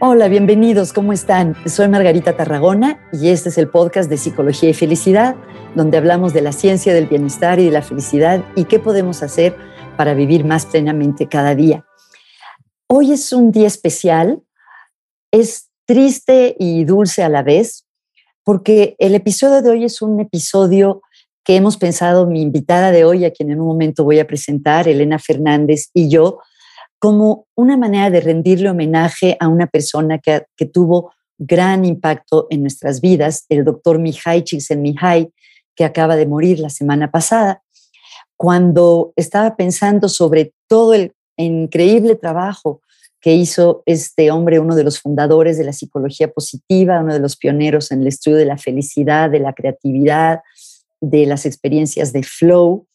Hola, bienvenidos, ¿cómo están? Soy Margarita Tarragona y este es el podcast de Psicología y Felicidad, donde hablamos de la ciencia del bienestar y de la felicidad y qué podemos hacer para vivir más plenamente cada día. Hoy es un día especial, es triste y dulce a la vez, porque el episodio de hoy es un episodio que hemos pensado mi invitada de hoy, a quien en un momento voy a presentar, Elena Fernández, y yo, como una manera de rendirle homenaje a una persona que, tuvo gran impacto en nuestras vidas, el doctor Mihai Csikszentmihalyi, que acaba de morir la semana pasada. Cuando estaba pensando sobre todo el increíble trabajo que hizo este hombre, uno de los fundadores de la psicología positiva, uno de los pioneros en el estudio de la felicidad, de la creatividad, de las experiencias de flow,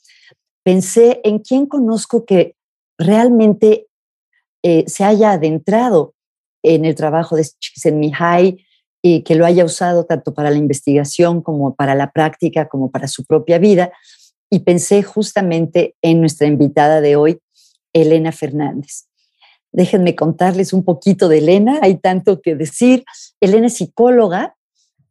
pensé en quién conozco que realmente eh, se haya adentrado en el trabajo de Csikszentmihalyi y que lo haya usado tanto para la investigación como para la práctica, como para su propia vida. Y pensé justamente en nuestra invitada de hoy, Elena Fernández. Déjenme contarles un poquito de Elena, hay tanto que decir. Elena es psicóloga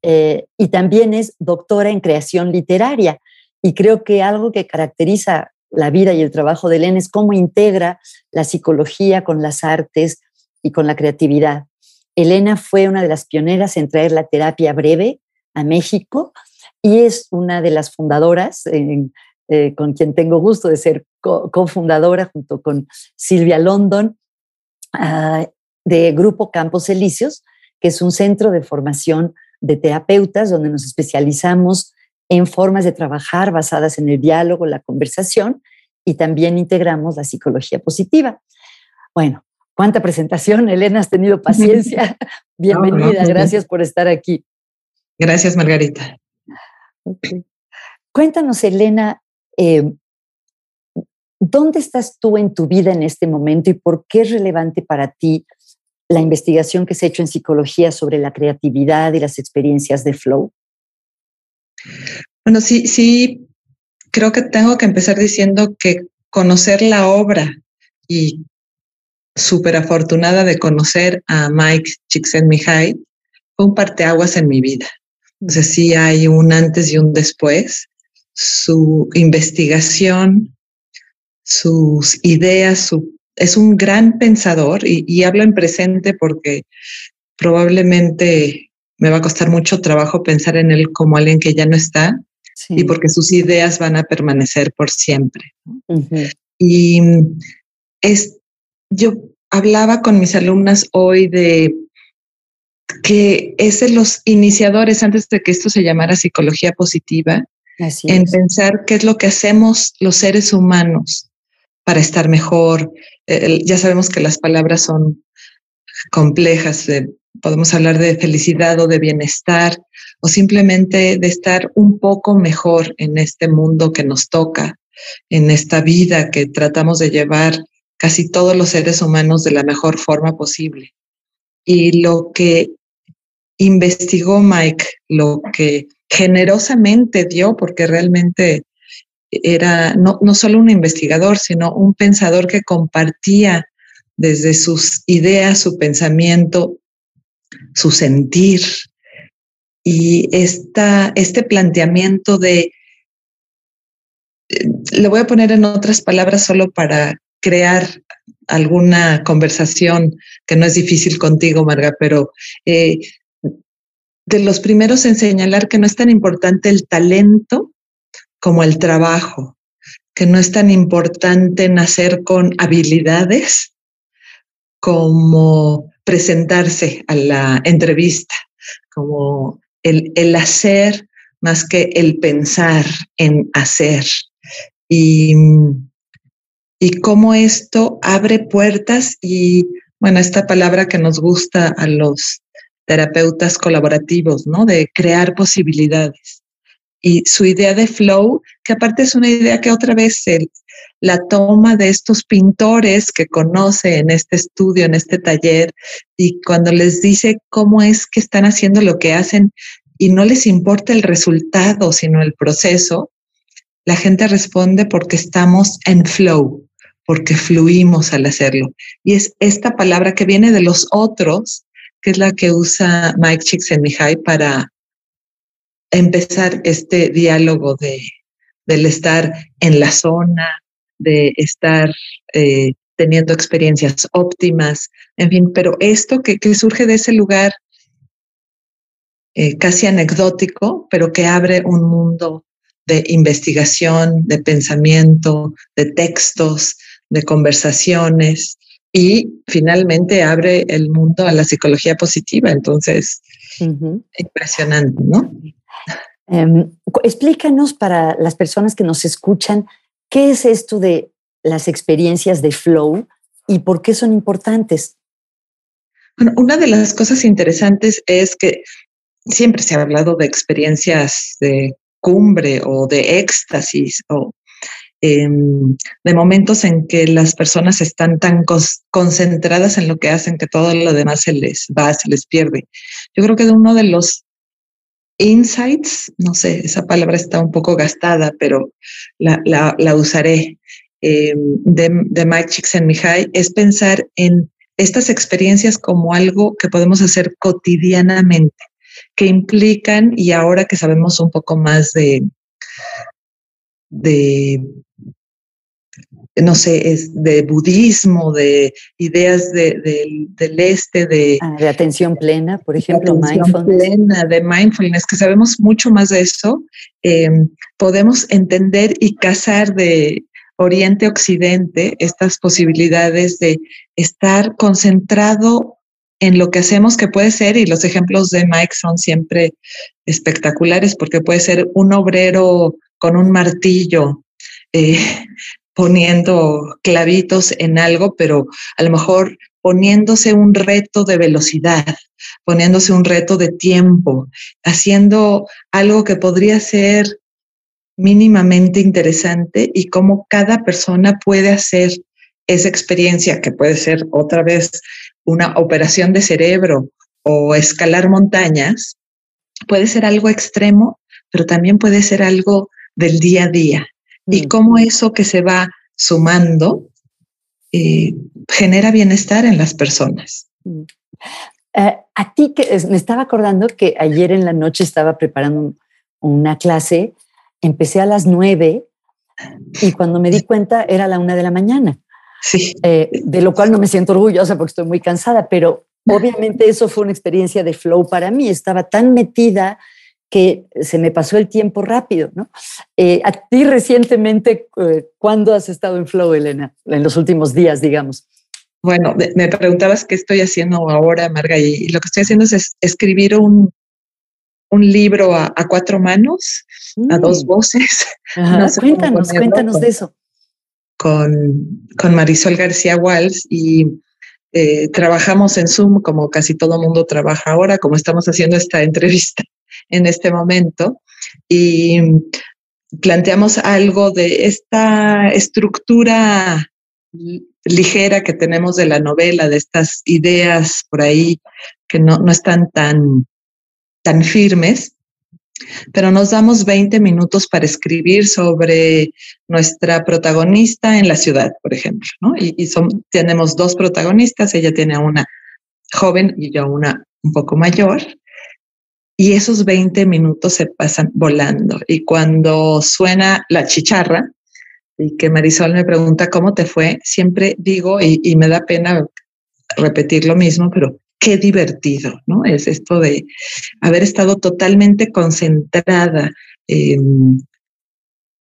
eh, y también es doctora en creación literaria. Y creo que algo que caracteriza la vida y el trabajo de Elena es cómo integra la psicología con las artes y con la creatividad. Elena fue una de las pioneras en traer la terapia breve a México y es una de las fundadoras, eh, con quien tengo gusto de ser cofundadora junto con Silvia London, ah, de Grupo Campos Elíseos, que es un centro de formación de terapeutas donde nos especializamos en formas de trabajar basadas en el diálogo, la conversación, y también integramos la psicología positiva. Bueno, cuánta presentación, Elena, has tenido paciencia. Bienvenida, pues gracias por estar aquí. Gracias, Margarita. Cuéntanos, Elena, eh, ¿dónde estás tú en tu vida en este momento y por qué es relevante para ti la investigación que se ha hecho en psicología sobre la creatividad y las experiencias de flow? Bueno, sí, sí, creo que tengo que empezar diciendo que conocer la obra y súper afortunada de conocer a Mike Csikszentmihalyi fue un parteaguas en mi vida. Entonces sí hay un antes y un después. Su investigación, sus ideas, es un gran pensador y, y hablo en presente porque probablemente me va a costar mucho trabajo pensar en él como alguien que ya no está y porque sus ideas van a permanecer por siempre. Y es, yo hablaba con mis alumnas hoy de que es de los iniciadores antes de que esto se llamara psicología positiva, en pensar qué es lo que hacemos los seres humanos para estar mejor. ya sabemos que las palabras son complejas, podemos hablar de felicidad o de bienestar o simplemente de estar un poco mejor en este mundo que nos toca, en esta vida que tratamos de llevar casi todos los seres humanos de la mejor forma posible. Y lo que investigó Mike, lo que generosamente dio, porque realmente era no, no solo un investigador, sino un pensador que compartía desde sus ideas, su pensamiento, su sentir. Y esta, este planteamiento de, eh, lo voy a poner en otras palabras solo para crear alguna conversación que no es difícil contigo, Marga, pero eh, de los primeros en señalar que no es tan importante el talento como el trabajo, que no es tan importante nacer con habilidades como presentarse a la entrevista, como el, el hacer más que el pensar en hacer. Y, y cómo esto abre puertas y, bueno, esta palabra que nos gusta a los terapeutas colaborativos, ¿no? De crear posibilidades. Y su idea de flow, que aparte es una idea que otra vez el, la toma de estos pintores que conoce en este estudio, en este taller, y cuando les dice cómo es que están haciendo lo que hacen y no les importa el resultado, sino el proceso, la gente responde porque estamos en flow, porque fluimos al hacerlo. Y es esta palabra que viene de los otros, que es la que usa Mike Csikszentmihalyi para empezar este diálogo de, del estar en la zona, de estar eh, teniendo experiencias óptimas, en fin, pero esto que, surge de ese lugar eh, casi anecdótico, pero que abre un mundo de investigación, de pensamiento, de textos, de conversaciones y finalmente abre el mundo a la psicología positiva. Entonces, impresionante, ¿no? Em, explícanos para las personas que nos escuchan, ¿qué es esto de las experiencias de flow y por qué son importantes? Bueno, una de las cosas interesantes es que siempre se ha hablado de experiencias de cumbre o de éxtasis o em, de momentos en que las personas están tan concentradas en lo que hacen que todo lo demás se les va, se les pierde. Yo creo que uno de los insights, no sé, esa palabra está un poco gastada, pero la, la, usaré, em, de, de Mike Csikszentmihalyi, es pensar en estas experiencias como algo que podemos hacer cotidianamente que implican, y ahora que sabemos un poco más de, de no sé, es de budismo, de ideas de, del este, de, ah, de atención plena, por ejemplo, mindfulness. Plena, de mindfulness, que sabemos mucho más de eso, em, podemos entender y casar de Oriente Occidente estas posibilidades de estar concentrado en lo que hacemos que puede ser, y los ejemplos de Mike son siempre espectaculares, porque puede ser un obrero con un martillo eh, poniendo clavitos en algo, pero a lo mejor poniéndose un reto de velocidad, poniéndose un reto de tiempo, haciendo algo que podría ser mínimamente interesante y cómo cada persona puede hacer esa experiencia, que puede ser otra vez una operación de cerebro o escalar montañas, puede ser algo extremo, pero también puede ser algo del día a día. Y mm. cómo eso que se va sumando eh, genera bienestar en las personas. Mm. Eh, a ti que me estaba acordando que ayer en la noche estaba preparando una clase, empecé a las nueve y cuando me di cuenta era la una de la mañana. Sí. Eh, de lo cual no me siento orgullosa porque estoy muy cansada, pero obviamente eso fue una experiencia de flow para mí. Estaba tan metida que se me pasó el tiempo rápido, ¿no? Eh, a ti recientemente, eh, ¿cuándo has estado en flow, Elena? En los últimos días, digamos. Bueno, me preguntabas qué estoy haciendo ahora, Marga, y lo que estoy haciendo es escribir un, un libro a, cuatro manos, a dos mm. voces. cuéntanos, cuéntanos de eso con, con Marisol García Walls y eh, trabajamos en Zoom como casi todo mundo trabaja ahora, como estamos haciendo esta entrevista en este momento. Y planteamos algo de esta estructura ligera que tenemos de la novela, de estas ideas por ahí que no, no están tan, tan firmes, pero nos damos 20 minutos para escribir sobre nuestra protagonista en la ciudad, por ejemplo, ¿no? Y, son, tenemos dos protagonistas, ella tiene una joven y yo una un poco mayor, y esos 20 minutos se pasan volando. Y cuando suena la chicharra, y que Marisol me pregunta cómo te fue, siempre digo, y, me da pena repetir lo mismo, pero qué divertido, ¿no? Es esto de haber estado totalmente concentrada, em,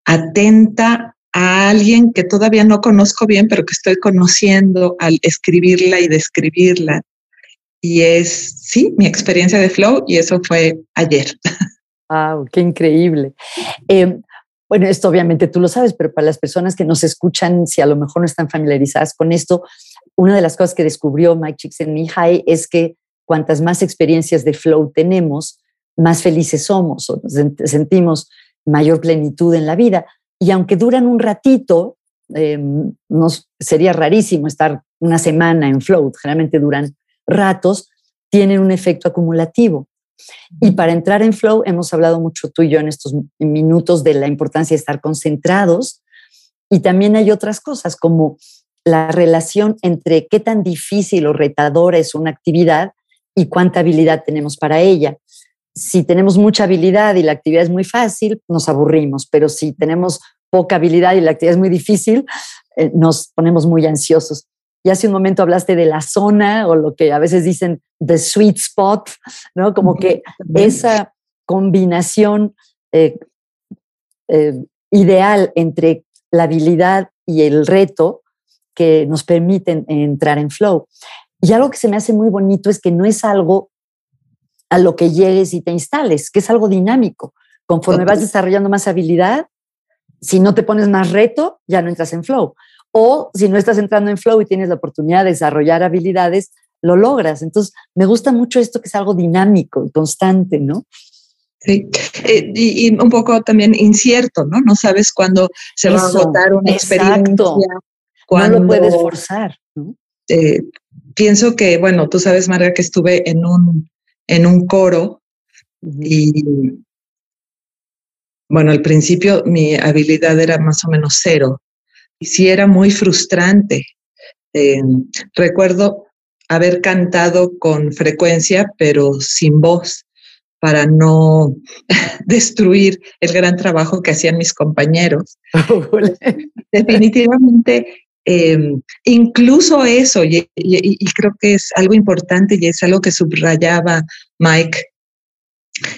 atenta a alguien que todavía no conozco bien, pero que estoy conociendo al escribirla y describirla. Y es, sí, mi experiencia de flow y eso fue ayer. ¡Wow! ¡Qué increíble! Em, bueno, esto obviamente tú lo sabes, pero para las personas que nos escuchan, si a lo mejor no están familiarizadas con esto, una de las cosas que descubrió Mike Csikszentmihalyi es que cuantas más experiencias de flow tenemos, más felices somos o sentimos mayor plenitud en la vida. Y aunque duran un ratito, nos, sería rarísimo estar una semana en flow, generalmente duran ratos, tienen un efecto acumulativo. Y para entrar en flow, hemos hablado mucho tú y yo en estos minutos de la importancia de estar concentrados. Y también hay otras cosas como la relación entre qué tan difícil o retadora es una actividad y cuánta habilidad tenemos para ella. Si tenemos mucha habilidad y la actividad es muy fácil, nos aburrimos, pero si tenemos poca habilidad y la actividad es muy difícil, eh, nos ponemos muy ansiosos. Y hace un momento hablaste de la zona o lo que a veces dicen the sweet spot, ¿no? Como que esa combinación eh, eh, ideal entre la habilidad y el reto que nos permiten entrar en flow. Y algo que se me hace muy bonito es que no es algo a lo que llegues y te instales, que es algo dinámico. Conforme vas desarrollando más habilidad, si no te pones más reto, ya no entras en flow. O si no estás entrando en flow y tienes la oportunidad de desarrollar habilidades, lo logras. Entonces, me gusta mucho esto que es algo dinámico, constante, ¿no? Sí, eh, y, un poco también incierto, ¿no? No sabes cuándo se va a agotar una experiencia. Cuándo, no lo puedes forzar. ¿no? Eh, pienso que, bueno, tú sabes, Marga, que estuve en un, en un coro y, bueno, al principio mi habilidad era más o menos cero y sí era muy frustrante. Eh, recuerdo haber cantado con frecuencia, pero sin voz, para no destruir el gran trabajo que hacían mis compañeros. Definitivamente, em, incluso eso, y, creo que es algo importante y es algo que subrayaba Mike,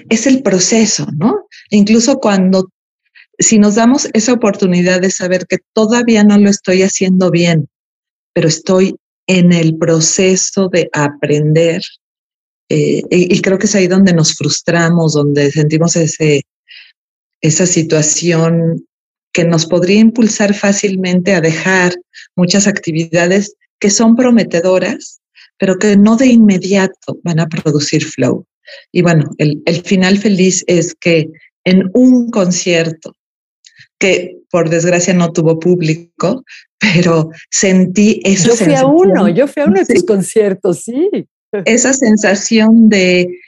es el proceso, ¿no? Incluso cuando, si nos damos esa oportunidad de saber que todavía no lo estoy haciendo bien, pero estoy en el proceso de aprender, eh, y, creo que es ahí donde nos frustramos, donde sentimos ese, esa situación que nos podría impulsar fácilmente a dejar muchas actividades que son prometedoras, pero que no de inmediato van a producir flow. Y bueno, el, el final feliz es que en un concierto, que por desgracia no tuvo público, pero sentí esa Yo fui a uno, yo fui a uno de tus conciertos, sí esa sensación de,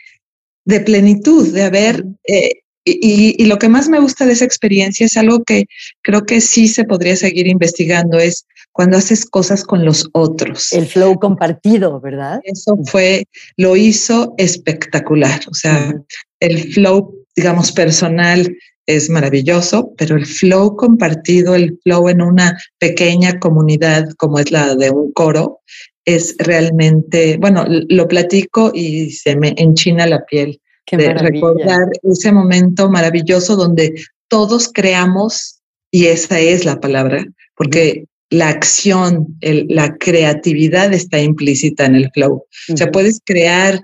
de plenitud, de haber... Eh, y, y, lo que más me gusta de esa experiencia es algo que creo que sí se podría seguir investigando, es cuando haces cosas con los otros. El flow compartido, ¿verdad? Eso fue, lo hizo espectacular. O sea, el flow, digamos, personal es maravilloso, pero el flow compartido, el flow en una pequeña comunidad como es la de un coro, es realmente, bueno, lo platico y se me enchina la piel de recordar ese momento maravilloso donde todos creamos, y esa es la palabra, porque la acción, la creatividad está implícita en el flow. O sea, puedes crear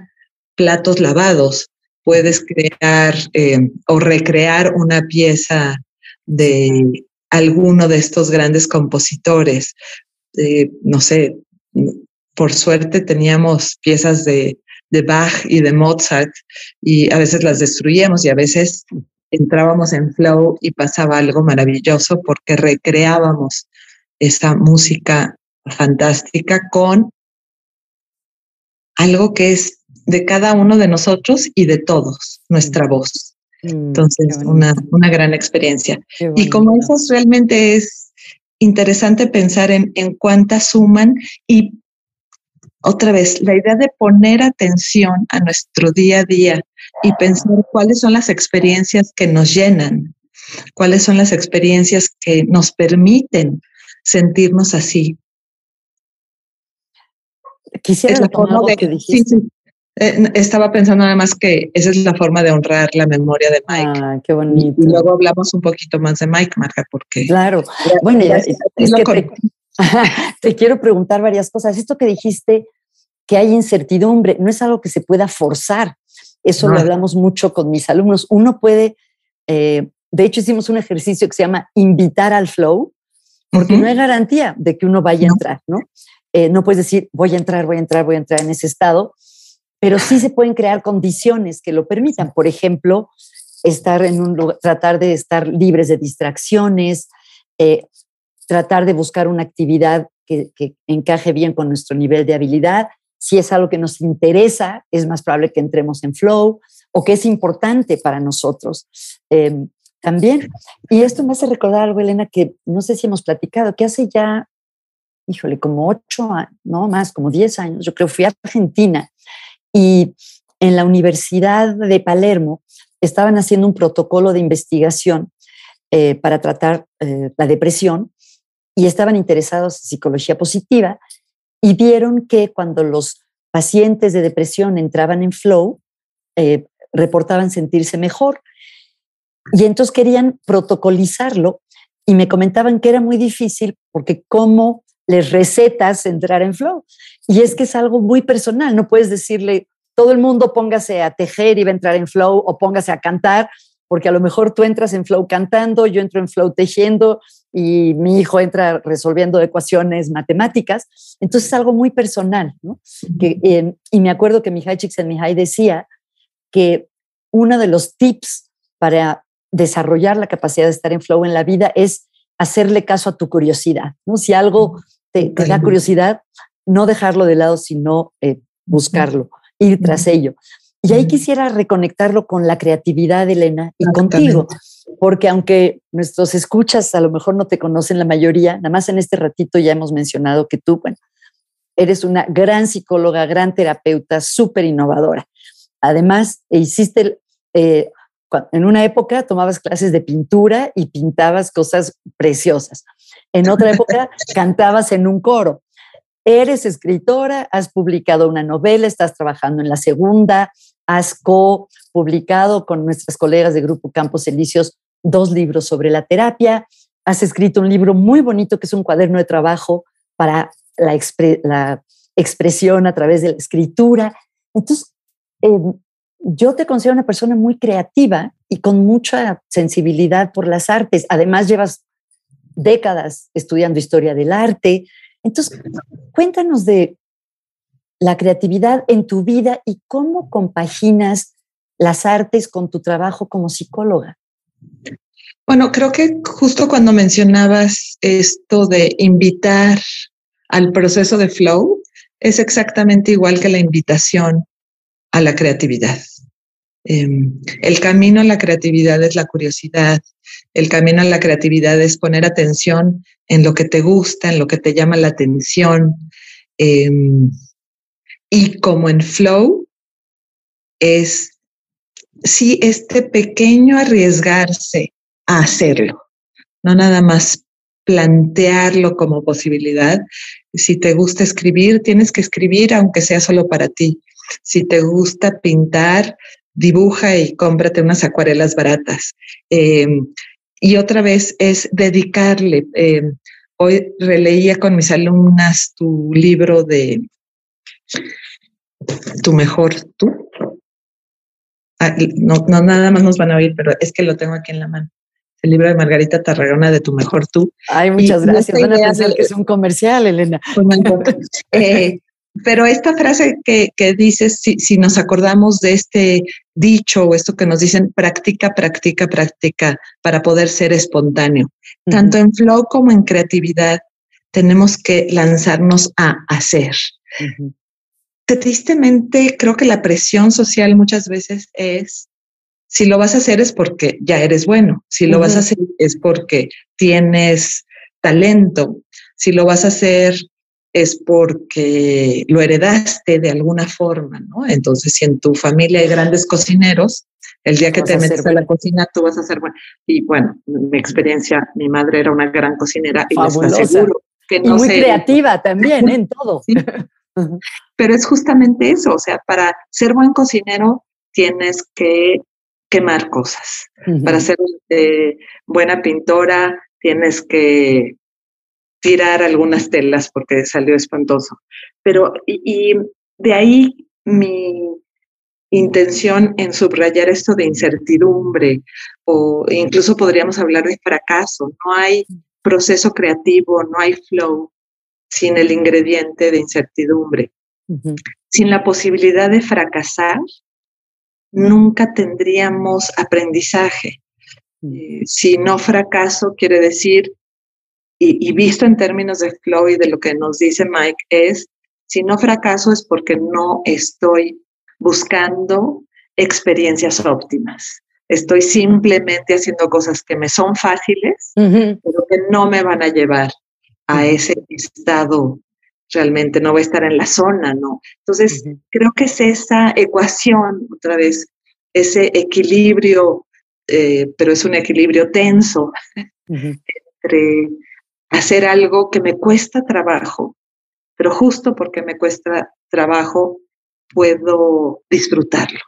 platos lavados, puedes crear eh, o recrear una pieza de alguno de estos grandes compositores, no sé, por suerte teníamos piezas de, de Bach y de Mozart y a veces las destruíamos y a veces entrábamos en flow y pasaba algo maravilloso porque recreábamos esa música fantástica con algo que es de cada uno de nosotros y de todos, nuestra voz. Mm, Entonces, una, una gran experiencia. Y como eso realmente es interesante pensar en, en cuántas suman y otra vez, la idea de poner atención a nuestro día a día y pensar cuáles son las experiencias que nos llenan, cuáles son las experiencias que nos permiten sentirnos así. Quisiera la forma de, que dijiste. Eh, estaba pensando además que esa es la forma de honrar la memoria de Mike. Ah, qué bonito. Y, luego hablamos un poquito más de Mike, Marca, porque... Claro. bueno, es, que te quiero preguntar varias cosas. Esto que dijiste, que hay incertidumbre, no es algo que se pueda forzar. Eso lo hablamos mucho con mis alumnos. Uno puede, eh, de hecho hicimos un ejercicio que se llama invitar al flow, porque no hay garantía de que uno vaya a entrar, ¿no? Eh, no puedes decir, voy a entrar, voy a entrar, voy a entrar en ese estado, pero sí se pueden crear condiciones que lo permitan. Por ejemplo, estar en un lugar, tratar de estar libres de distracciones, eh, tratar de buscar una actividad que, encaje bien con nuestro nivel de habilidad. Si es algo que nos interesa, es más probable que entremos en flow o que es importante para nosotros em, también. Y esto me hace recordar algo, Elena, que no sé si hemos platicado, que hace ya, híjole, como ocho, no más, como diez años, yo creo, fui a Argentina Y en la Universidad de Palermo estaban haciendo un protocolo de investigación eh, para tratar eh, la depresión y estaban interesados en psicología positiva y vieron que cuando los pacientes de depresión entraban en flow, eh, reportaban sentirse mejor. Y entonces querían protocolizarlo y me comentaban que era muy difícil porque cómo les recetas entrar en flow. Y es que es algo muy personal, no puedes decirle, todo el mundo póngase a tejer y va a entrar en flow o póngase a cantar, porque a lo mejor tú entras en flow cantando, yo entro en flow tejiendo y mi hijo entra resolviendo ecuaciones matemáticas. Entonces es algo muy personal, ¿no? que, eh, y me acuerdo que Mihai Csikszentmihalyi decía que uno de los tips para desarrollar la capacidad de estar en flow en la vida es hacerle caso a tu curiosidad. ¿no? Si algo te, da curiosidad, no dejarlo de lado, sino eh, buscarlo, ir tras ello. Y ahí quisiera reconectarlo con la creatividad, Elena, y contigo, porque aunque nuestros escuchas a lo mejor no te conocen la mayoría, nada más en este ratito ya hemos mencionado que tú, bueno, eres una gran psicóloga, gran terapeuta, súper innovadora. Además, hiciste, eh, en una época tomabas clases de pintura y pintabas cosas preciosas. En otra época cantabas en un coro. Eres escritora, has publicado una novela, estás trabajando en la segunda, has co-publicado con nuestras colegas de Grupo Campos Elíseos dos libros sobre la terapia, has escrito un libro muy bonito que es un cuaderno de trabajo para la, la expresión a través de la escritura. Entonces, em, yo te considero una persona muy creativa y con mucha sensibilidad por las artes. Además, llevas décadas estudiando historia del arte. Entonces, cuéntanos de la creatividad en tu vida y cómo compaginas las artes con tu trabajo como psicóloga. Bueno, creo que justo cuando mencionabas esto de invitar al proceso de flow, es exactamente igual que la invitación a la creatividad. Em, el camino a la creatividad es la curiosidad, el camino a la creatividad es poner atención en lo que te gusta, en lo que te llama la atención. Em, y como en flow, es sí este pequeño arriesgarse a hacerlo, no nada más plantearlo como posibilidad. Si te gusta escribir, tienes que escribir aunque sea solo para ti. Si te gusta pintar, dibuja y cómprate unas acuarelas baratas. Em, y otra vez es dedicarle. Em, hoy releía con mis alumnas tu libro de Tu mejor tú. Ah, no, no, nada más nos van a oír, pero es que lo tengo aquí en la mano. El libro de Margarita Tarragona de Tu mejor tú. Ay, muchas gracias. Van a pensar que es un comercial, Elena. Eh, pero esta frase que, que dices, si, si, nos acordamos de este dicho o esto que nos dicen, practica, practica, practica para poder ser espontáneo. Tanto en flow como en creatividad tenemos que lanzarnos a hacer. Tristemente, creo que la presión social muchas veces es, si lo vas a hacer es porque ya eres bueno, si lo vas a hacer es porque tienes talento, si lo vas a hacer es porque lo heredaste de alguna forma, ¿no? Entonces, si en tu familia hay grandes cocineros, el día que te metes a la cocina, tú vas a ser bueno. Y bueno, mi experiencia, mi madre era una gran cocinera y aseguro que no y muy creativa también ¿eh? en todo. Pero es justamente eso, o sea, para ser buen cocinero tienes que quemar cosas. Para ser eh, buena pintora tienes que tirar algunas telas porque salió espantoso. Pero, y, de ahí mi intención en subrayar esto de incertidumbre o incluso podríamos hablar de fracaso. No hay proceso creativo, no hay flow sin el ingrediente de incertidumbre. Sin la posibilidad de fracasar, nunca tendríamos aprendizaje. Eh, si no fracaso, quiere decir y, visto en términos de flow y de lo que nos dice Mike, es, si no fracaso es porque no estoy buscando experiencias óptimas. Estoy simplemente haciendo cosas que me son fáciles, pero que no me van a llevar a ese estado realmente, no voy a estar en la zona, ¿no? Entonces, creo que es esa ecuación, otra vez, ese equilibrio, eh, pero es un equilibrio tenso entre hacer algo que me cuesta trabajo, pero justo porque me cuesta trabajo, puedo disfrutarlo.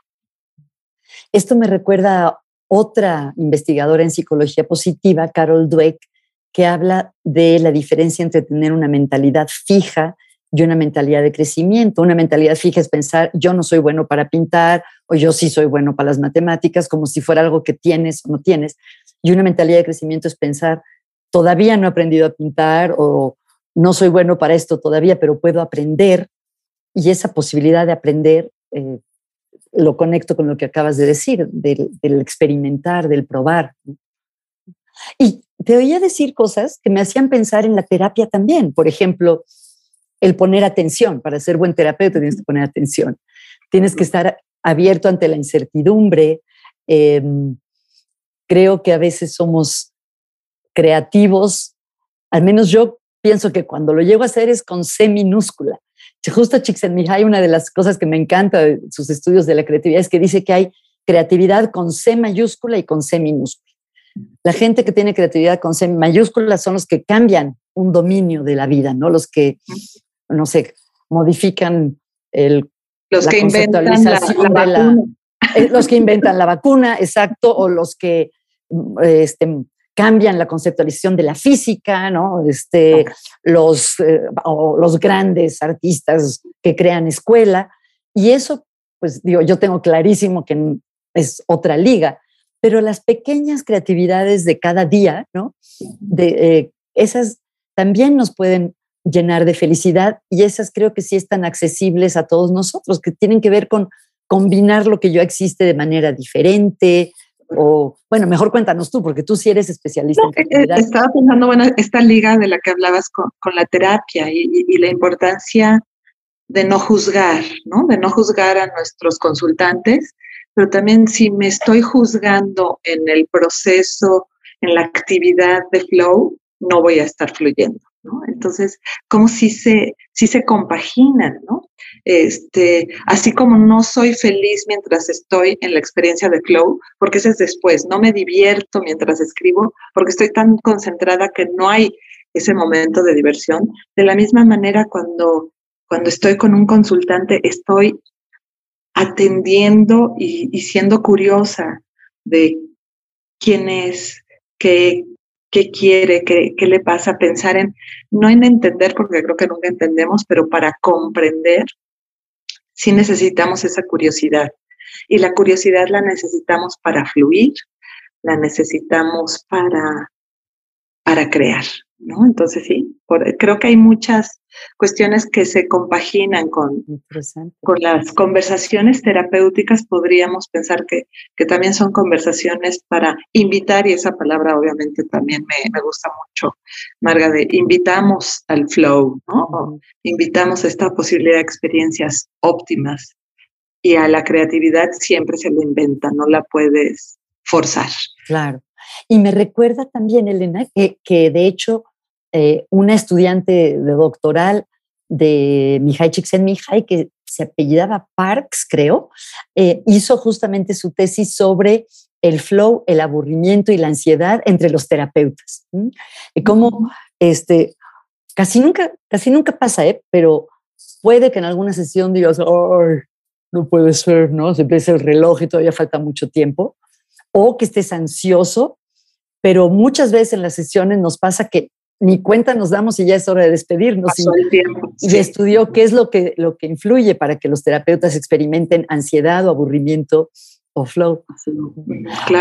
Esto me recuerda a otra investigadora en psicología positiva, Carol Dweck, que habla de la diferencia entre tener una mentalidad fija y una mentalidad de crecimiento. Una mentalidad fija es pensar, yo no soy bueno para pintar o yo sí soy bueno para las matemáticas, como si fuera algo que tienes o no tienes. Y una mentalidad de crecimiento es pensar, todavía no he aprendido a pintar o no soy bueno para esto todavía, pero puedo aprender. Y esa posibilidad de aprender eh, lo conecto con lo que acabas de decir, del, del experimentar, del probar. Y te oía decir cosas que me hacían pensar en la terapia también. Por ejemplo, el poner atención. Para ser buen terapeuta tienes que poner atención. Tienes que estar abierto ante la incertidumbre. Em, creo que a veces somos creativos. Al menos yo pienso que cuando lo llego a hacer es con C minúscula. Justo Csikszentmihalyi, una de las cosas que me encanta de sus estudios de la creatividad es que dice que hay creatividad con C mayúscula y con C minúscula. La gente que tiene creatividad con C mayúscula son los que cambian un dominio de la vida, ¿no? Los que, no sé, modifican el, los que inventan la, vacuna. Eh, los que inventan la vacuna, exacto, o los que este, cambian la conceptualización de la física, ¿no? Este, los, eh, o los grandes artistas que crean escuela. Y eso, pues digo, yo tengo clarísimo que es otra liga, pero las pequeñas creatividades de cada día, ¿no? De, eh, esas también nos pueden llenar de felicidad y esas creo que sí están accesibles a todos nosotros, que tienen que ver con combinar lo que ya existe de manera diferente, o, bueno, mejor cuéntanos tú, porque tú sí eres especialista en eh, creatividad. Estaba pensando, bueno, esta liga de la que hablabas con, con la terapia y, y, la importancia de no juzgar, ¿no? De no juzgar a nuestros consultantes pero también si me estoy juzgando en el proceso, en la actividad de flow, no voy a estar fluyendo. Entonces, como si se, si se compaginan, ¿no? Este, así como no soy feliz mientras estoy en la experiencia de flow, porque ese es después, no me divierto mientras escribo, porque estoy tan concentrada que no hay ese momento de diversión. De la misma manera, cuando, cuando estoy con un consultante, estoy atendiendo y, siendo curiosa de quién es, qué, qué quiere, qué, qué, le pasa, pensar en, no en entender, porque creo que nunca entendemos, pero para comprender, sí necesitamos esa curiosidad. Y la curiosidad la necesitamos para fluir, la necesitamos para, para crear. ¿no? Entonces sí, creo que hay muchas cuestiones que se compaginan con, con las conversaciones terapéuticas. Podríamos pensar que, que también son conversaciones para invitar, y esa palabra obviamente también me, me gusta mucho, Marga, de invitamos al flow, ¿no? Invitamos a esta posibilidad de experiencias óptimas y a la creatividad siempre se lo inventa, no la puedes forzar. Claro. Y me recuerda también, Elena, que, que de hecho eh, una estudiante de doctoral de Mihai Csikszentmihalyi, que se apellidaba Parks, creo, eh, hizo justamente su tesis sobre el flow, el aburrimiento y la ansiedad entre los terapeutas. Y cómo este, casi, nunca, casi nunca pasa, ¿eh? pero puede que en alguna sesión digas, no puede ser, ¿no? Se empieza el reloj y todavía falta mucho tiempo. O que estés ansioso, pero muchas veces en las sesiones nos pasa que ni cuenta nos damos y ya es hora de despedirnos. y, estudió qué es lo que, lo que influye para que los terapeutas experimenten ansiedad o aburrimiento o flow.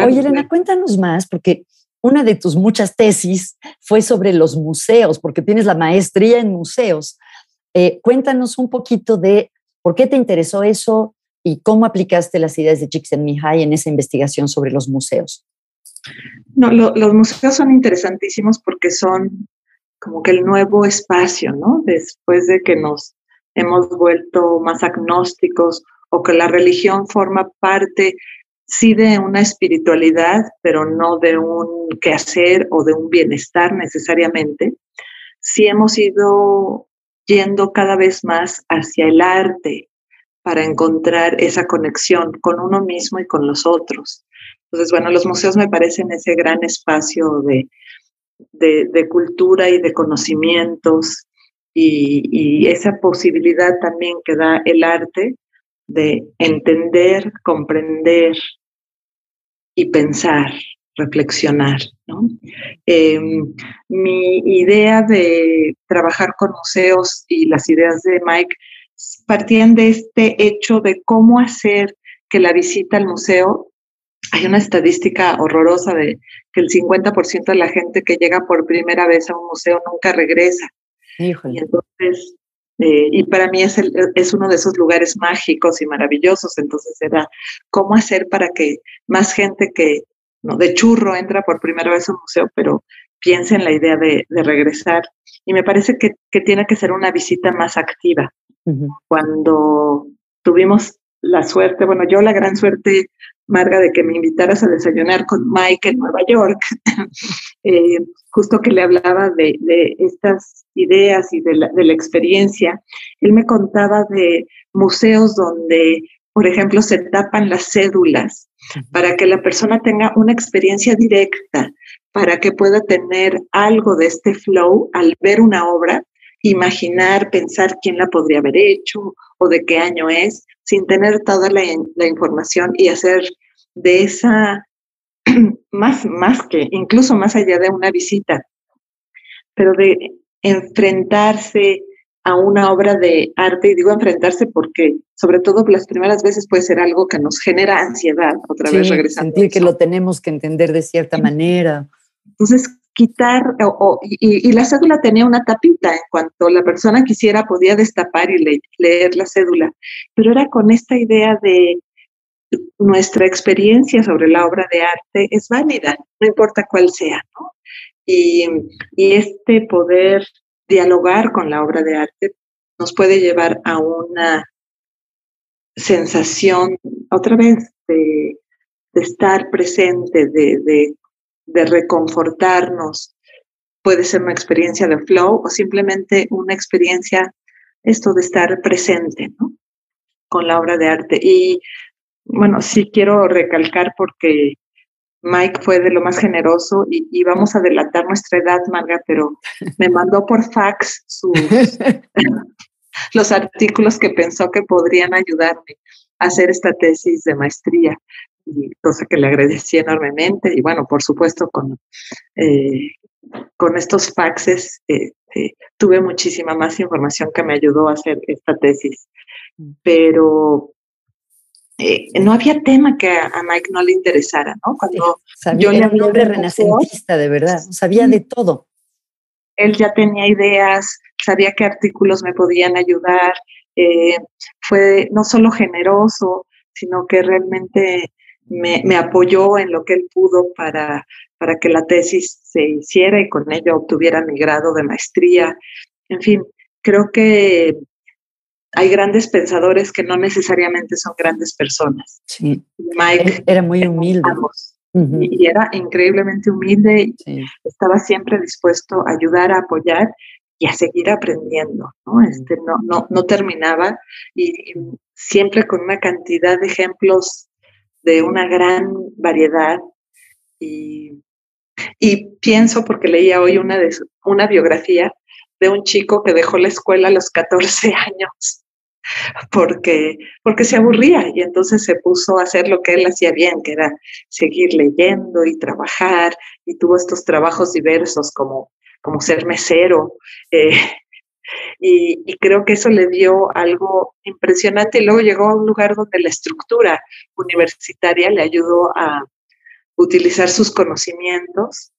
Oye, Elena, cuéntanos más, porque una de tus muchas tesis fue sobre los museos, porque tienes la maestría en museos. Eh, cuéntanos un poquito de por qué te interesó eso y cómo aplicaste las ideas de Csikszentmihalyi en esa investigación sobre los museos. No, los museos son interesantísimos porque son como que el nuevo espacio, ¿no? Después de que nos hemos vuelto más agnósticos o que la religión forma parte, sí, de una espiritualidad, pero no de un quehacer o de un bienestar necesariamente, sí hemos ido yendo cada vez más hacia el arte para encontrar esa conexión con uno mismo y con los otros. Entonces, bueno, los museos me parecen ese gran espacio de, de, cultura y de conocimientos y, esa posibilidad también que da el arte de entender, comprender y pensar, reflexionar. Em, mi idea de trabajar con museos y las ideas de Mike partían de este hecho de cómo hacer que la visita al museo, hay una estadística horrorosa de que el 50% de la gente que llega por primera vez a un museo nunca regresa. Y entonces, eh, y para mí es, es uno de esos lugares mágicos y maravillosos, entonces era cómo hacer para que más gente que no de churro entra por primera vez a un museo, pero piense en la idea de, regresar. Y me parece que, que, tiene que ser una visita más activa, cuando tuvimos la suerte, bueno, yo la gran suerte, Marga, de que me invitaras a desayunar con Mike en Nueva York, eh, justo que le hablaba de, estas ideas y de la, de la, experiencia, él me contaba de museos donde, por ejemplo, se tapan las cédulas para que la persona tenga una experiencia directa, para que pueda tener algo de este flow al ver una obra imaginar, pensar quién la podría haber hecho o de qué año es, sin tener toda la, información y hacer de esa, más, más que, incluso más allá de una visita, pero de enfrentarse a una obra de arte, y digo enfrentarse porque sobre todo las primeras veces puede ser algo que nos genera ansiedad, otra vez regresando. Sentir que lo tenemos que entender de cierta manera. Entonces, quitar, o, y, la cédula tenía una tapita, en cuanto la persona quisiera podía destapar y leer la cédula, pero era con esta idea de nuestra experiencia sobre la obra de arte es válida, no importa cuál sea, ¿no? Y, y este poder dialogar con la obra de arte nos puede llevar a una sensación, otra vez, de, de estar presente, de, de de reconfortarnos. Puede ser una experiencia de flow o simplemente una experiencia, esto de estar presente, ¿no? Con la obra de arte. Y bueno, sí quiero recalcar porque Mike fue de lo más generoso y, vamos a delatar nuestra edad, Marga, pero me mandó por fax sus, los artículos que pensó que podrían ayudarme a hacer esta tesis de maestría y cosa que le agradecí enormemente. Y bueno, por supuesto, con, eh, con estos faxes eh, eh, tuve muchísima más información que me ayudó a hacer esta tesis. Mm. Pero no había tema que a, Mike no le interesara, ¿no? Cuando yo era un hombre renacentista, de verdad, sabía de todo. Él ya tenía ideas, sabía qué artículos me podían ayudar, fue no solo generoso, sino que realmente me, apoyó en lo que él pudo para, para que la tesis se hiciera y con ello obtuviera mi grado de maestría. En fin, creo que hay grandes pensadores que no necesariamente son grandes personas. Sí. Mike era muy humilde. Y era increíblemente humilde y estaba siempre dispuesto a ayudar, a apoyar y a seguir aprendiendo, ¿no? Este, no, no, no terminaba y, siempre con una cantidad de ejemplos de una gran variedad y, pienso, porque leía hoy una, de, una biografía de un chico que dejó la escuela a los 14 años porque, porque se aburría y entonces se puso a hacer lo que él hacía bien, que era seguir leyendo y trabajar y tuvo estos trabajos diversos como, como ser mesero, eh, y, creo que eso le dio algo impresionante y luego llegó a un lugar donde la estructura universitaria le ayudó a utilizar sus conocimientos,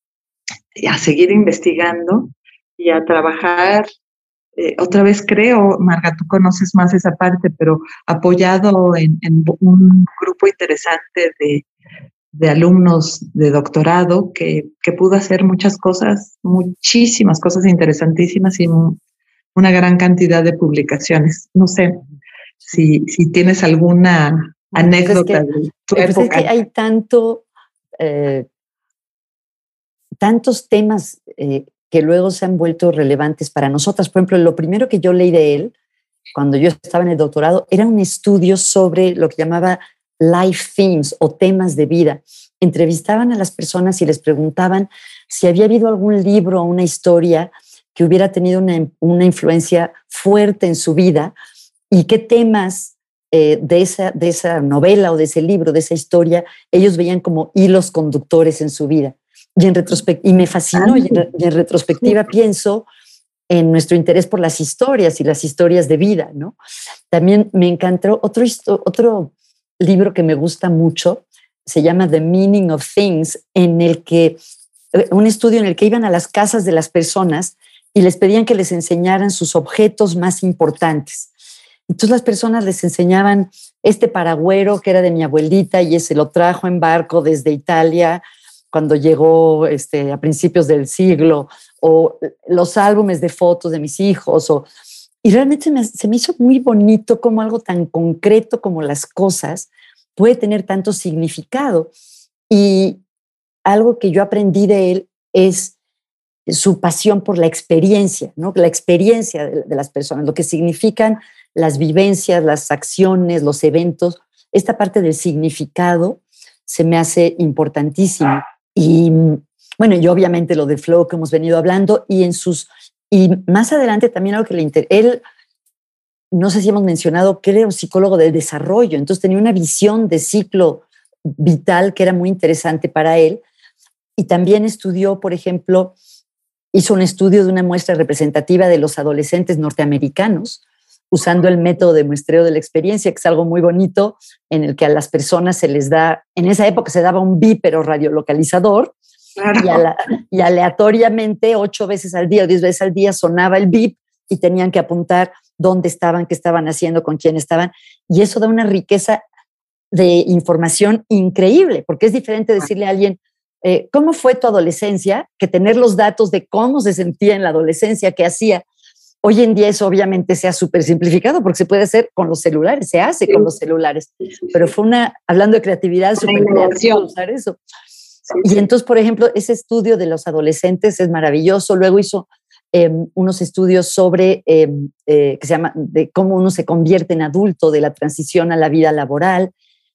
y a seguir investigando y a trabajar. Eh, otra vez creo, Marga, tú conoces más esa parte, pero apoyado en, un grupo interesante de, de alumnos de doctorado que, que, pudo hacer muchas cosas, muchísimas cosas interesantísimas y una gran cantidad de publicaciones. No sé si, si tienes alguna pues anécdota de tu pues época. que hay tanto, eh, tantos temas eh, que luego se han vuelto relevantes para nosotras. Por ejemplo, lo primero que yo leí de él, cuando yo estaba en el doctorado, era un estudio sobre lo que llamaba life themes o temas de vida. Entrevistaban a las personas y les preguntaban si había habido algún libro o una historia que hubiera tenido una, una influencia fuerte en su vida y qué temas eh, de, esa, de esa novela o de ese libro, de esa historia, ellos veían como hilos conductores en su vida. Y, en y me fascinó, y en, retrospectiva pienso en nuestro interés por las historias y las historias de vida, ¿no? También me encantó otro, otro libro que me gusta mucho, se llama The Meaning of Things, en el que, eh, un estudio en el que iban a las casas de las personas y les pedían que les enseñaran sus objetos más importantes. Entonces las personas les enseñaban este paragüero que era de mi abuelita y ese lo trajo en barco desde Italia cuando llegó este, a principios del siglo, o los álbumes de fotos de mis hijos, o, y realmente se me hizo muy bonito como algo tan concreto como las cosas puede tener tanto significado. Y algo que yo aprendí de él es su pasión por la experiencia, ¿no? la experiencia de, las personas, lo que significan las vivencias, las acciones, los eventos. Esta parte del significado se me hace importantísimo. Y bueno, y obviamente lo de flow que hemos venido hablando y en sus y más adelante también algo que le interesa, él no sé si hemos mencionado que era un psicólogo del desarrollo, entonces tenía una visión de ciclo vital que era muy interesante para él y también estudió, por ejemplo, hizo un estudio de una muestra representativa de los adolescentes norteamericanos usando el método de muestreo de la experiencia, que es algo muy bonito, en el que a las personas se les da, en esa época se daba un bípero radiolocalizador, y, aleatoriamente, ocho veces al día o diez veces al día, sonaba el bip y tenían que apuntar dónde estaban, qué estaban haciendo, con quién estaban. Y eso da una riqueza de información increíble, porque es diferente decirle a alguien, eh, ¿cómo fue tu adolescencia? Que tener los datos de cómo se sentía en la adolescencia, qué hacía. Hoy en día eso obviamente se ha súper simplificado porque se puede hacer con los celulares, se hace con los celulares, pero fue una, hablando de creatividad, súper usar eso. Y entonces, por ejemplo, ese estudio de los adolescentes es maravilloso. Luego hizo em, unos estudios sobre em, eh, que se llama de cómo uno se convierte en adulto, de la transición a la vida laboral,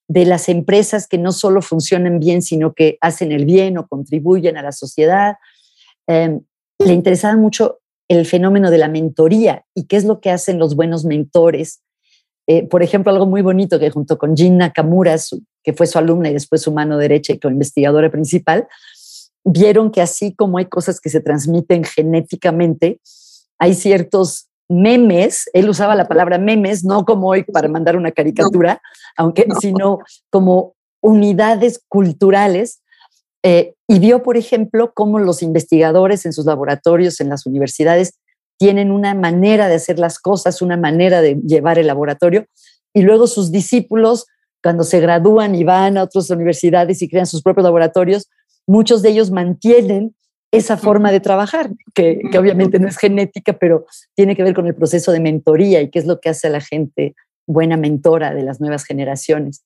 de las empresas que no solo funcionan bien, sino que hacen el bien o contribuyen a la sociedad. Em, le interesaba mucho el fenómeno de la mentoría y qué es lo que hacen los buenos mentores. Eh, por ejemplo, algo muy bonito que junto con Jin Nakamura, que fue su alumna y después su mano derecha y co-investigadora principal, vieron que así como hay cosas que se transmiten genéticamente, hay ciertos memes, él usaba la palabra memes, no como hoy para mandar una caricatura, aunque, sino como unidades culturales eh, y vio, por ejemplo, cómo los investigadores en sus laboratorios, en las universidades, tienen una manera de hacer las cosas, una manera de llevar el laboratorio, y luego sus discípulos, cuando se gradúan y van a otras universidades y crean sus propios laboratorios, muchos de ellos mantienen esa forma de trabajar, que, que obviamente no es genética, pero tiene que ver con el proceso de mentoría y qué es lo que hace a la gente buena mentora de las nuevas generaciones.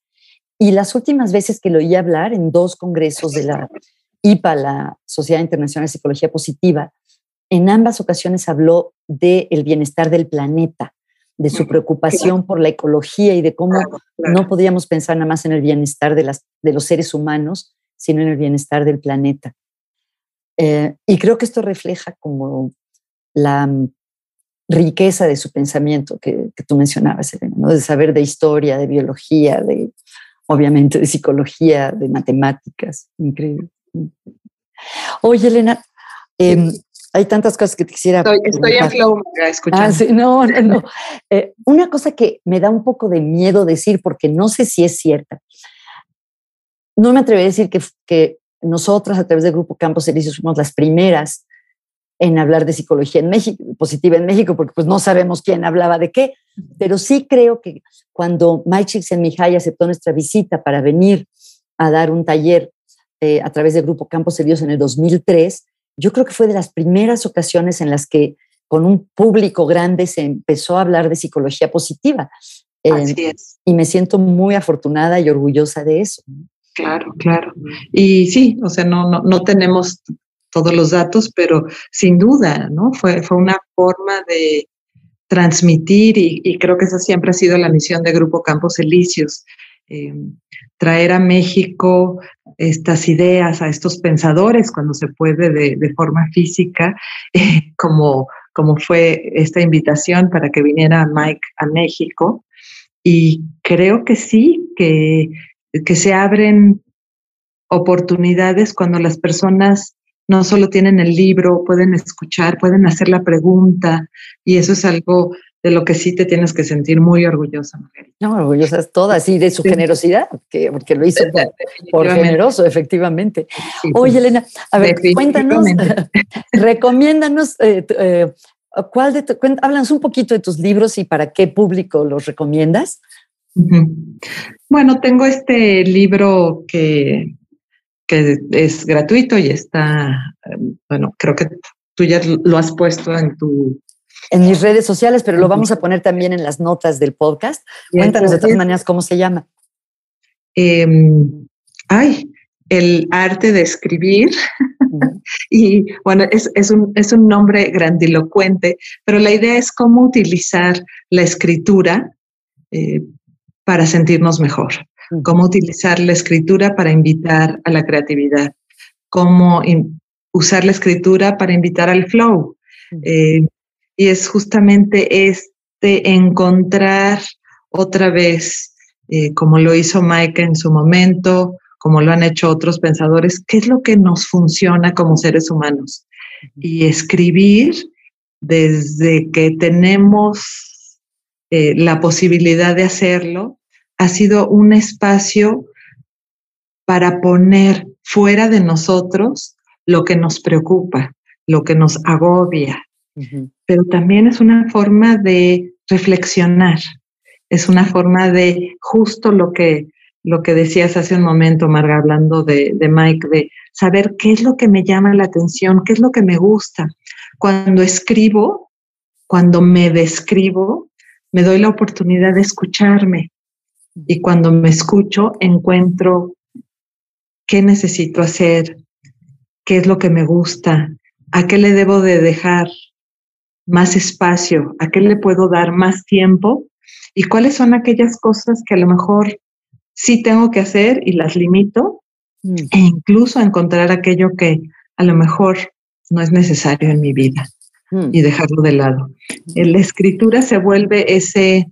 Y las últimas veces que lo oí hablar en dos congresos de la IPA, la Sociedad Internacional de Psicología Positiva, en ambas ocasiones habló del el bienestar del planeta, de su preocupación por la ecología y de cómo no podíamos pensar nada más en el bienestar de, las, de los seres humanos, sino en el bienestar del planeta. Eh, y creo que esto refleja como la riqueza de su pensamiento que, tú mencionabas, Elena, ¿no? de saber de historia, de biología, de obviamente de psicología, de matemáticas. Increíble. Oye, Elena, em, hay tantas cosas que te quisiera. Estoy, estoy en flow escuchando. Ah, sí, no, no, no. Eh, una cosa que me da un poco de miedo decir, porque no sé si es cierta. No me atrevería a decir que, que nosotras, a través del Grupo Campos Elíseos, fuimos las primeras en hablar de psicología en México, positiva en México, porque pues no sabemos quién hablaba de qué, pero sí creo que cuando Mike Csikszentmihalyi aceptó nuestra visita para venir a dar un taller eh, a través del Grupo Campos Elíseos en el 2003, yo creo que fue de las primeras ocasiones en las que con un público grande se empezó a hablar de psicología positiva. Así em, es. Y me siento muy afortunada y orgullosa de eso. Claro, claro. Y sí, o sea, no, no, no tenemos todos los datos, pero sin duda, ¿no? Fue, fue una forma de transmitir y, creo que esa siempre ha sido la misión de Grupo Campos Elíseos, eh, traer a México estas ideas, a estos pensadores cuando se puede de, forma física, como, como fue esta invitación para que viniera Mike a México. Y creo que sí, que, que se abren oportunidades cuando las personas no solo tienen el libro, pueden escuchar, pueden hacer la pregunta y eso es algo de lo que sí te tienes que sentir muy orgullosa, Margarita. No, orgullosa es toda, así de su generosidad, que, porque lo hizo por, generoso, efectivamente. Oye, Elena, a ver, cuéntanos, recomiéndanos, eh, eh, ¿cuál de háblanos un poquito de tus libros y para qué público los recomiendas. Bueno, tengo este libro que que es gratuito y está, bueno, creo que tú ya lo has puesto en tu... En mis redes sociales, pero lo vamos a poner también en las notas del podcast. Cuéntanos de todas maneras cómo se llama. Em, ay, el arte de escribir. y bueno, es, es, un, es un nombre grandilocuente, pero la idea es cómo utilizar la escritura eh, para sentirnos mejor. Cómo utilizar la escritura para invitar a la creatividad, cómo usar la escritura para invitar al flow. Eh, y es justamente este encontrar otra vez, eh, como lo hizo Mike en su momento, como lo han hecho otros pensadores, qué es lo que nos funciona como seres humanos. Y escribir desde que tenemos eh, la posibilidad de hacerlo, ha sido un espacio para poner fuera de nosotros lo que nos preocupa, lo que nos agobia, pero también es una forma de reflexionar, es una forma de justo lo que, lo que decías hace un momento, Marga, hablando de, de Mike, de saber qué es lo que me llama la atención, qué es lo que me gusta. Cuando escribo, cuando me describo, me doy la oportunidad de escucharme, y cuando me escucho encuentro qué necesito hacer, qué es lo que me gusta, a qué le debo de dejar más espacio, a qué le puedo dar más tiempo y cuáles son aquellas cosas que a lo mejor sí tengo que hacer y las limito mm. e incluso encontrar aquello que a lo mejor no es necesario en mi vida mm. y dejarlo de lado. La escritura se vuelve ese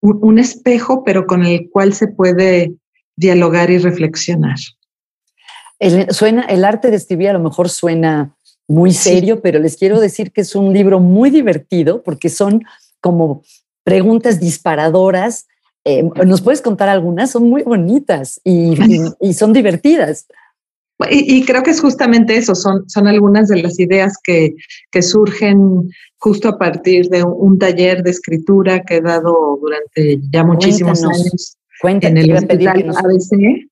un, espejo, pero con el cual se puede dialogar y reflexionar. El, suena, el arte de escribir a lo mejor suena muy serio, pero les quiero decir que es un libro muy divertido porque son como preguntas disparadoras. Eh, ¿Nos puedes contar algunas? Son muy bonitas y, son divertidas. Y, creo que es justamente eso, son, son algunas de las ideas que, que surgen justo a partir de un, taller de escritura que he dado durante ya muchísimos años en el hospital ABC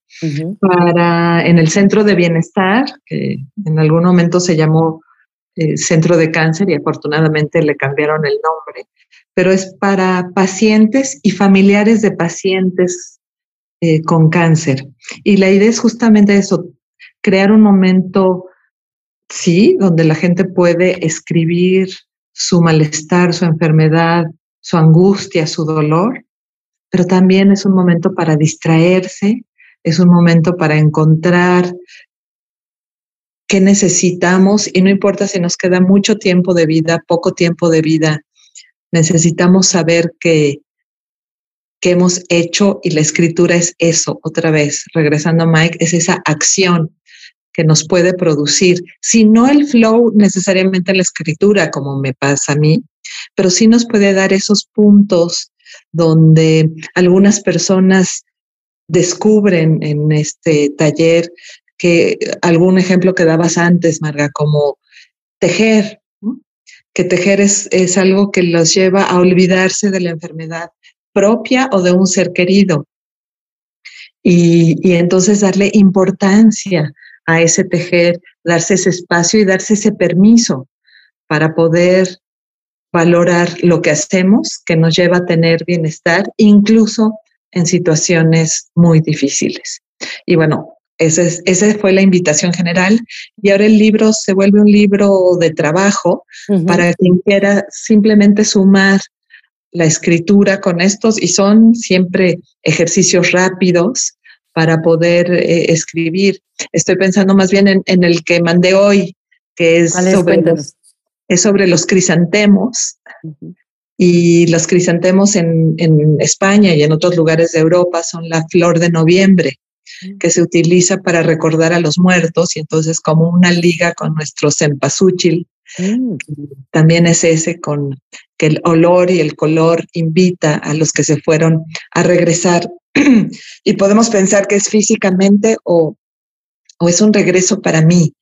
para en el centro de bienestar que en algún momento se llamó eh, centro de cáncer y afortunadamente le cambiaron el nombre pero es para pacientes y familiares de pacientes eh, con cáncer. Y la idea es justamente eso crear un momento sí donde la gente puede escribir su malestar, su enfermedad, su angustia, su dolor, pero también es un momento para distraerse, es un momento para encontrar qué necesitamos y no importa si nos queda mucho tiempo de vida, poco tiempo de vida, necesitamos saber que, que hemos hecho y la escritura es eso, otra vez, regresando a Mike, es esa acción que nos puede producir, si no el flow necesariamente la escritura, como me pasa a mí, pero sí nos puede dar esos puntos donde algunas personas descubren en este taller que algún ejemplo que dabas antes, Marga, como tejer, que tejer es, es algo que los lleva a olvidarse de la enfermedad propia o de un ser querido. Y, y entonces darle importancia a ese tejer, darse ese espacio y darse ese permiso para poder valorar lo que hacemos, que nos lleva a tener bienestar, incluso en situaciones muy difíciles. Y bueno, esa fue la invitación general y ahora el libro se vuelve un libro de trabajo para quien quiera simplemente sumar la escritura con estos y son siempre ejercicios rápidos para poder eh, escribir. Estoy pensando más bien en, el que mandé hoy, que es, sobre los, es sobre los crisantemos. Y los crisantemos en, en, España y en otros lugares de Europa son la flor de noviembre, mm. que se utiliza para recordar a los muertos y entonces como una liga con nuestro cempasúchil. Mm. También es ese con que el olor y el color invita a los que se fueron a regresar y podemos pensar que es físicamente o, o es un regreso para mí.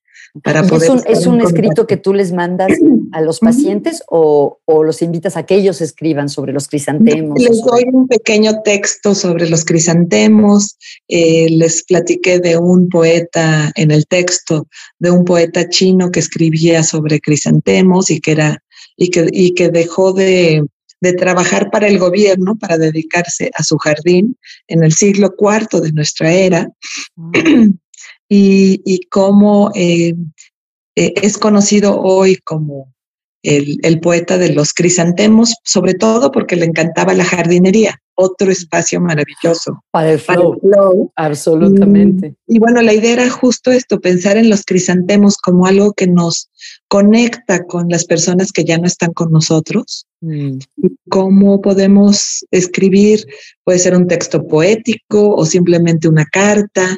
Para poder ¿Es un, escrito que tú les mandas a los pacientes o, o, los invitas a que ellos escriban sobre los crisantemos? Les doy un pequeño texto sobre los crisantemos. Eh, les platiqué de un poeta en el texto, de un poeta chino que escribía sobre crisantemos y que era y que, y que dejó de, de trabajar para el gobierno, para dedicarse a su jardín en el siglo IV de nuestra era, y, y cómo eh, eh, es conocido hoy como el, poeta de los crisantemos, sobre todo porque le encantaba la jardinería, otro espacio maravilloso. Para el flow. Absolutamente. Y, bueno, la idea era justo esto, pensar en los crisantemos como algo que nos conecta con las personas que ya no están con nosotros. Mm. cómo podemos escribir, puede ser un texto poético o simplemente una carta,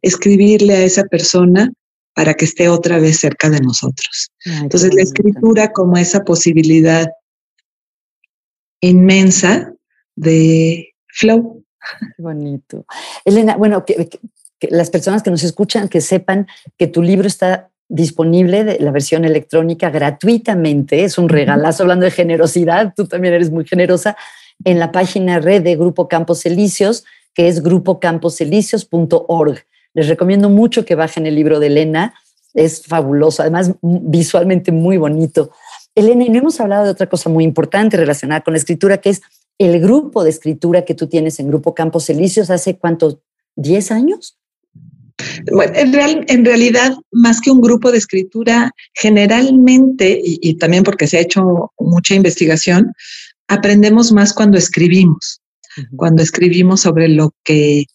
escribirle a esa persona para que esté otra vez cerca de nosotros. Entonces la escritura como esa posibilidad inmensa de flow. Qué bonito. Elena, bueno, que, las personas que nos escuchan que sepan que tu libro está disponible de la versión electrónica gratuitamente, es un regalazo hablando de generosidad, tú también eres muy generosa, en la página red de Grupo Campos Elíseos, que es grupocamposelíseos.org. Les recomiendo mucho que bajen el libro de Elena, es fabuloso, además visualmente muy bonito. Elena, y no hemos hablado de otra cosa muy importante relacionada con la escritura, que es el grupo de escritura que tú tienes en Grupo Campos Elíseos hace cuántos, 10 años? Bueno, en, realidad, más que un grupo de escritura, generalmente, y, también porque se ha hecho mucha investigación, aprendemos más cuando escribimos, cuando escribimos sobre lo que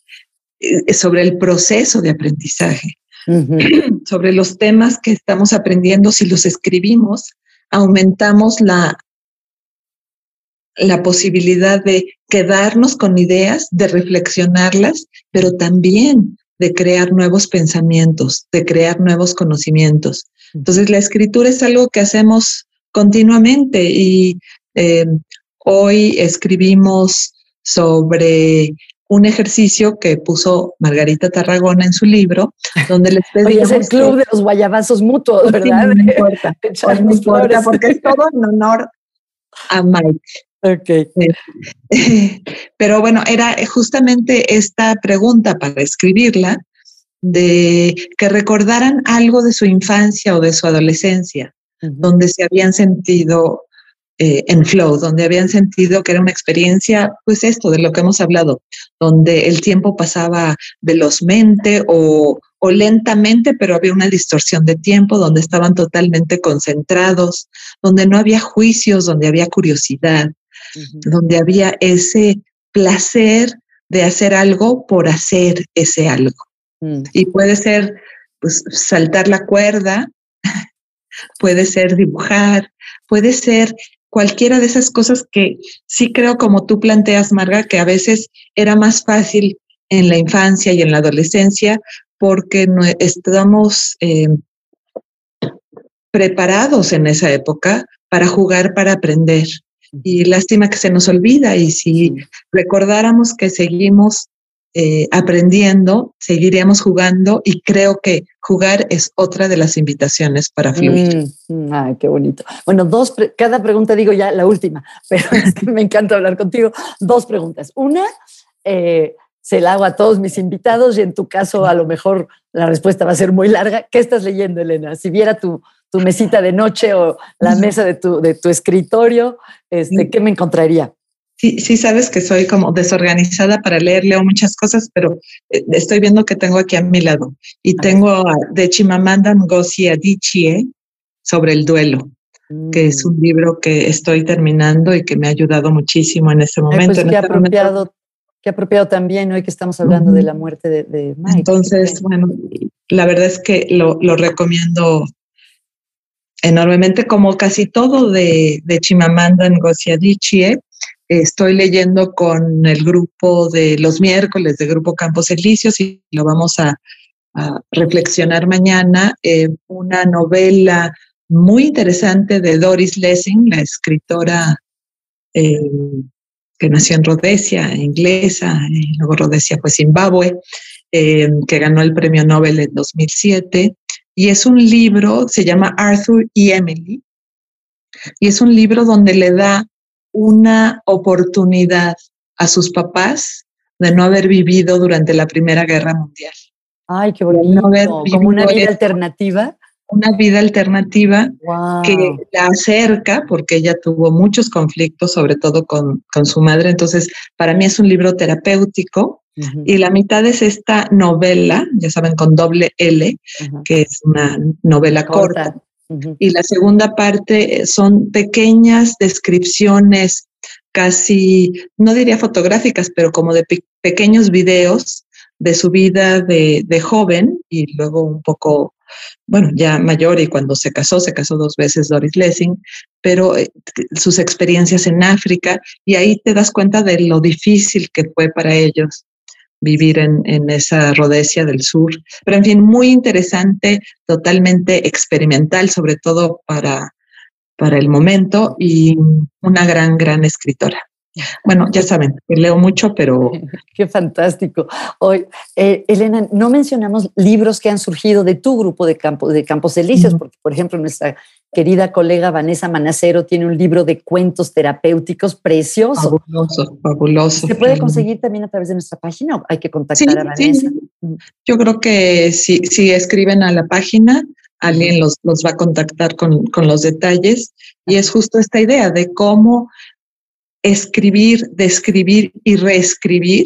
sobre el proceso de aprendizaje, sobre los temas que estamos aprendiendo, si los escribimos, aumentamos la, la posibilidad de quedarnos con ideas, de reflexionarlas, pero también de crear nuevos pensamientos, de crear nuevos conocimientos. Entonces, la escritura es algo que hacemos continuamente y eh, hoy escribimos sobre un ejercicio que puso Margarita Tarragona en su libro, donde les pedíamos... es el club de los guayabazos mutuos, ¿verdad? no importa, no importa, porque es todo en honor a Mike. Okay. Pero bueno, era justamente esta pregunta para escribirla, de que recordaran algo de su infancia o de su adolescencia, donde se habían sentido eh, en flow, donde habían sentido que era una experiencia, pues esto de lo que hemos hablado, donde el tiempo pasaba velozmente o, o lentamente, pero había una distorsión de tiempo, donde estaban totalmente concentrados, donde no había juicios, donde había curiosidad, donde había ese placer de hacer algo por hacer ese algo. Mm. Y puede ser pues, saltar la cuerda, puede ser dibujar, puede ser cualquiera de esas cosas que sí creo como tú planteas, Marga, que a veces era más fácil en la infancia y en la adolescencia porque no estamos eh, preparados en esa época para jugar, para aprender. Y lástima que se nos olvida y si recordáramos que seguimos eh, aprendiendo, seguiríamos jugando y creo que jugar es otra de las invitaciones para fluir. Mm, mm, ay, qué bonito. Bueno, dos, cada pregunta digo ya la última, pero es que me encanta hablar contigo. Dos preguntas. Una, eh, se la hago a todos mis invitados y en tu caso a lo mejor la respuesta va a ser muy larga. ¿Qué estás leyendo, Elena? Si viera tu, tu mesita de noche o la mesa de tu, de tu escritorio, este, ¿qué me encontraría? Sí, sí, sabes que soy como desorganizada para leer, leo muchas cosas, pero eh, estoy viendo que tengo aquí a mi lado. Y tengo de Chimamanda Ngozi Adichie sobre el duelo, que es mm. un libro que estoy terminando y que me ha ayudado muchísimo en ese pues, momento. qué, apropiado, qué apropiado también hoy que estamos hablando de la muerte de, Mike. Entonces, bueno, la verdad es que lo, lo recomiendo enormemente, como casi todo de, de Chimamanda Ngozi Adichie. Estoy leyendo con el grupo de los miércoles de Grupo Campos Elíseos y lo vamos a, reflexionar mañana. Eh, una novela muy interesante de Doris Lessing, la escritora eh, que nació en Rhodesia, inglesa, y luego Rhodesia fue Zimbabue, eh, que ganó el premio Nobel en 2007. Y es un libro, se llama Arthur y Emily, y es un libro donde le da una oportunidad a sus papás de no haber vivido durante la Primera Guerra Mundial. Ay, qué bonito. Como una vida alternativa. Una vida alternativa que la acerca, porque ella tuvo muchos conflictos, sobre todo con, con su madre. Entonces, para mí es un libro terapéutico y la mitad es esta novela, ya saben, con doble L, que es una novela corta. Y la segunda parte eh, son pequeñas descripciones, casi, no diría fotográficas, pero como de pequeños videos de su vida de, de, joven y luego un poco, bueno, ya mayor y cuando se casó, se casó dos veces Doris Lessing, pero eh, sus experiencias en África y ahí te das cuenta de lo difícil que fue para ellos vivir en, en, esa Rodesia del sur. Pero en fin, muy interesante, totalmente experimental, sobre todo para, para el momento y una gran, gran escritora. Bueno, ya saben, leo mucho, pero... Qué fantástico. Hoy, eh, Elena, no mencionamos libros que han surgido de tu grupo de, campo, de Campos Elíseos, porque, por ejemplo, nuestra querida colega Vanessa Manacero tiene un libro de cuentos terapéuticos precioso. Fabuloso, fabuloso. ¿Se puede conseguir también a través de nuestra página o hay que contactar a Vanessa? Yo creo que si, si escriben a la página, alguien los, los va a contactar con, con los detalles. Y es justo esta idea de cómo escribir, describir y reescribir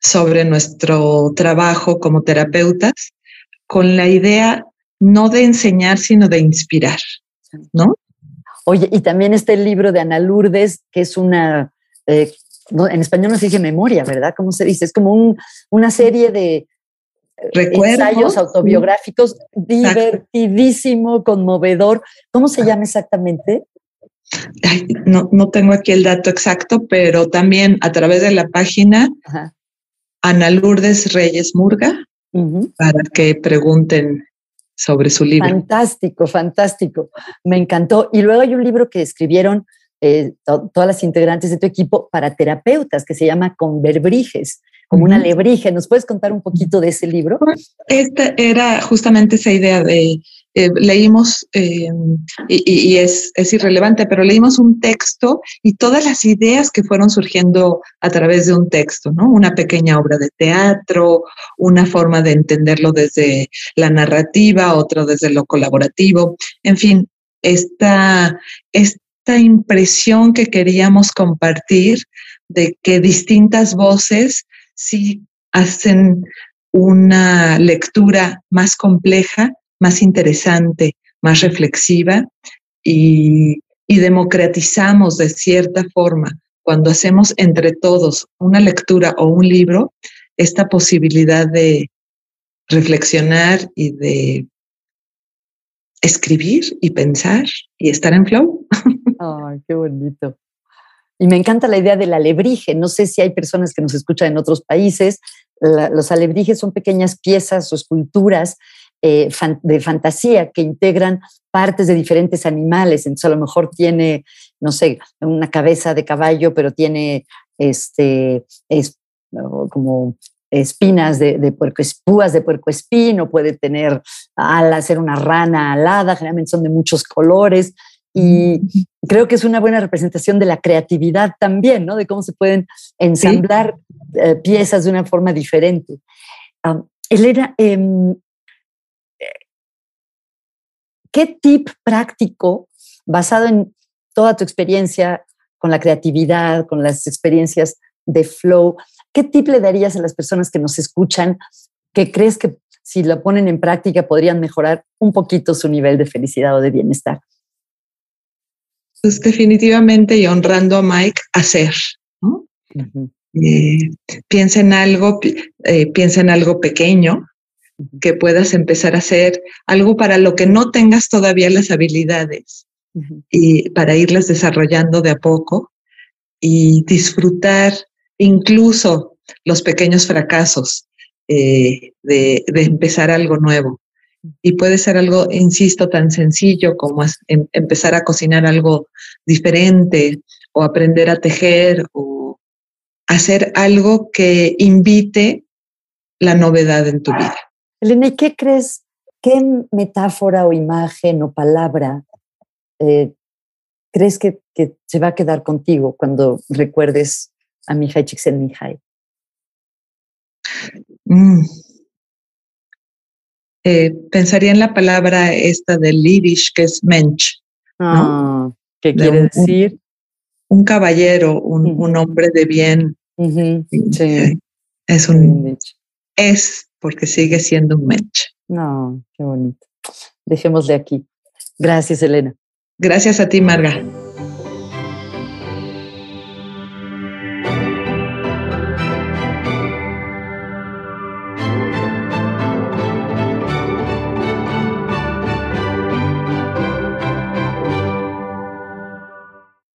sobre nuestro trabajo como terapeutas con la idea no de enseñar, sino de inspirar, ¿no? Oye, y también está el libro de Ana Lourdes, que es una, eh, en español no se dice memoria, ¿verdad? ¿Cómo se dice? Es como una serie de eh, ensayos autobiográficos, divertidísimo, conmovedor. ¿Cómo se llama exactamente? no, no tengo aquí el dato exacto, pero también a través de la página Ana Lourdes Reyes Murga, para que pregunten sobre su libro. Fantástico, fantástico. Me encantó. Y luego hay un libro que escribieron eh, todas las integrantes de tu equipo para terapeutas que se llama Converbriges como una lebrige. ¿Nos puedes contar un poquito de ese libro? Esta era justamente esa idea de, eh, leímos, eh, y, es, es, irrelevante, pero leímos un texto y todas las ideas que fueron surgiendo a través de un texto, ¿no? Una pequeña obra de teatro, una forma de entenderlo desde la narrativa, otro desde lo colaborativo, en fin, esta, esta impresión que queríamos compartir de que distintas voces sí hacen una lectura más compleja, más interesante, más reflexiva y, democratizamos de cierta forma cuando hacemos entre todos una lectura o un libro, esta posibilidad de reflexionar y de escribir y pensar y estar en flow. Ay, qué bonito. Y me encanta la idea del alebrije. No sé si hay personas que nos escuchan en otros países. los alebrijes son pequeñas piezas o esculturas eh, de fantasía que integran partes de diferentes animales. Entonces, a lo mejor tiene, no sé, una cabeza de caballo, pero tiene este, es, como espinas de, de puerco, púas de puerco espino, puede tener alas, ser una rana alada, generalmente son de muchos colores. Y creo que es una buena representación de la creatividad también, ¿no? De cómo se pueden ensamblar eh, piezas de una forma diferente. Elena, em, ¿qué tip práctico, basado en toda tu experiencia con la creatividad, con las experiencias de flow. ¿Qué tip le darías a las personas que nos escuchan que crees que si lo ponen en práctica podrían mejorar un poquito su nivel de felicidad o de bienestar? Pues definitivamente y honrando a Mike, hacer. Eh, piensa en algo, eh, piensa en algo pequeño que puedas empezar a hacer, algo para lo que no tengas todavía las habilidades y para irlas desarrollando de a poco y disfrutar incluso los pequeños fracasos eh, de, empezar algo nuevo. Y puede ser algo, insisto, tan sencillo como em, empezar a cocinar algo diferente o aprender a tejer o hacer algo que invite la novedad en tu vida. Elena, ¿y qué crees? ¿Qué metáfora o imagen o palabra eh, crees que, se va a quedar contigo cuando recuerdes a Mihai Csikszentmihalyi? Mm. Eh, pensaría en la palabra esta del Yiddish, que es mensch. Ah, ¿Qué quiere decir? Un, caballero, un, hombre de bien. sí. Es un... Es porque sigue siendo un mensch. No, qué bonito. Dejémosle aquí. Gracias, Elena. Gracias a ti, Marga.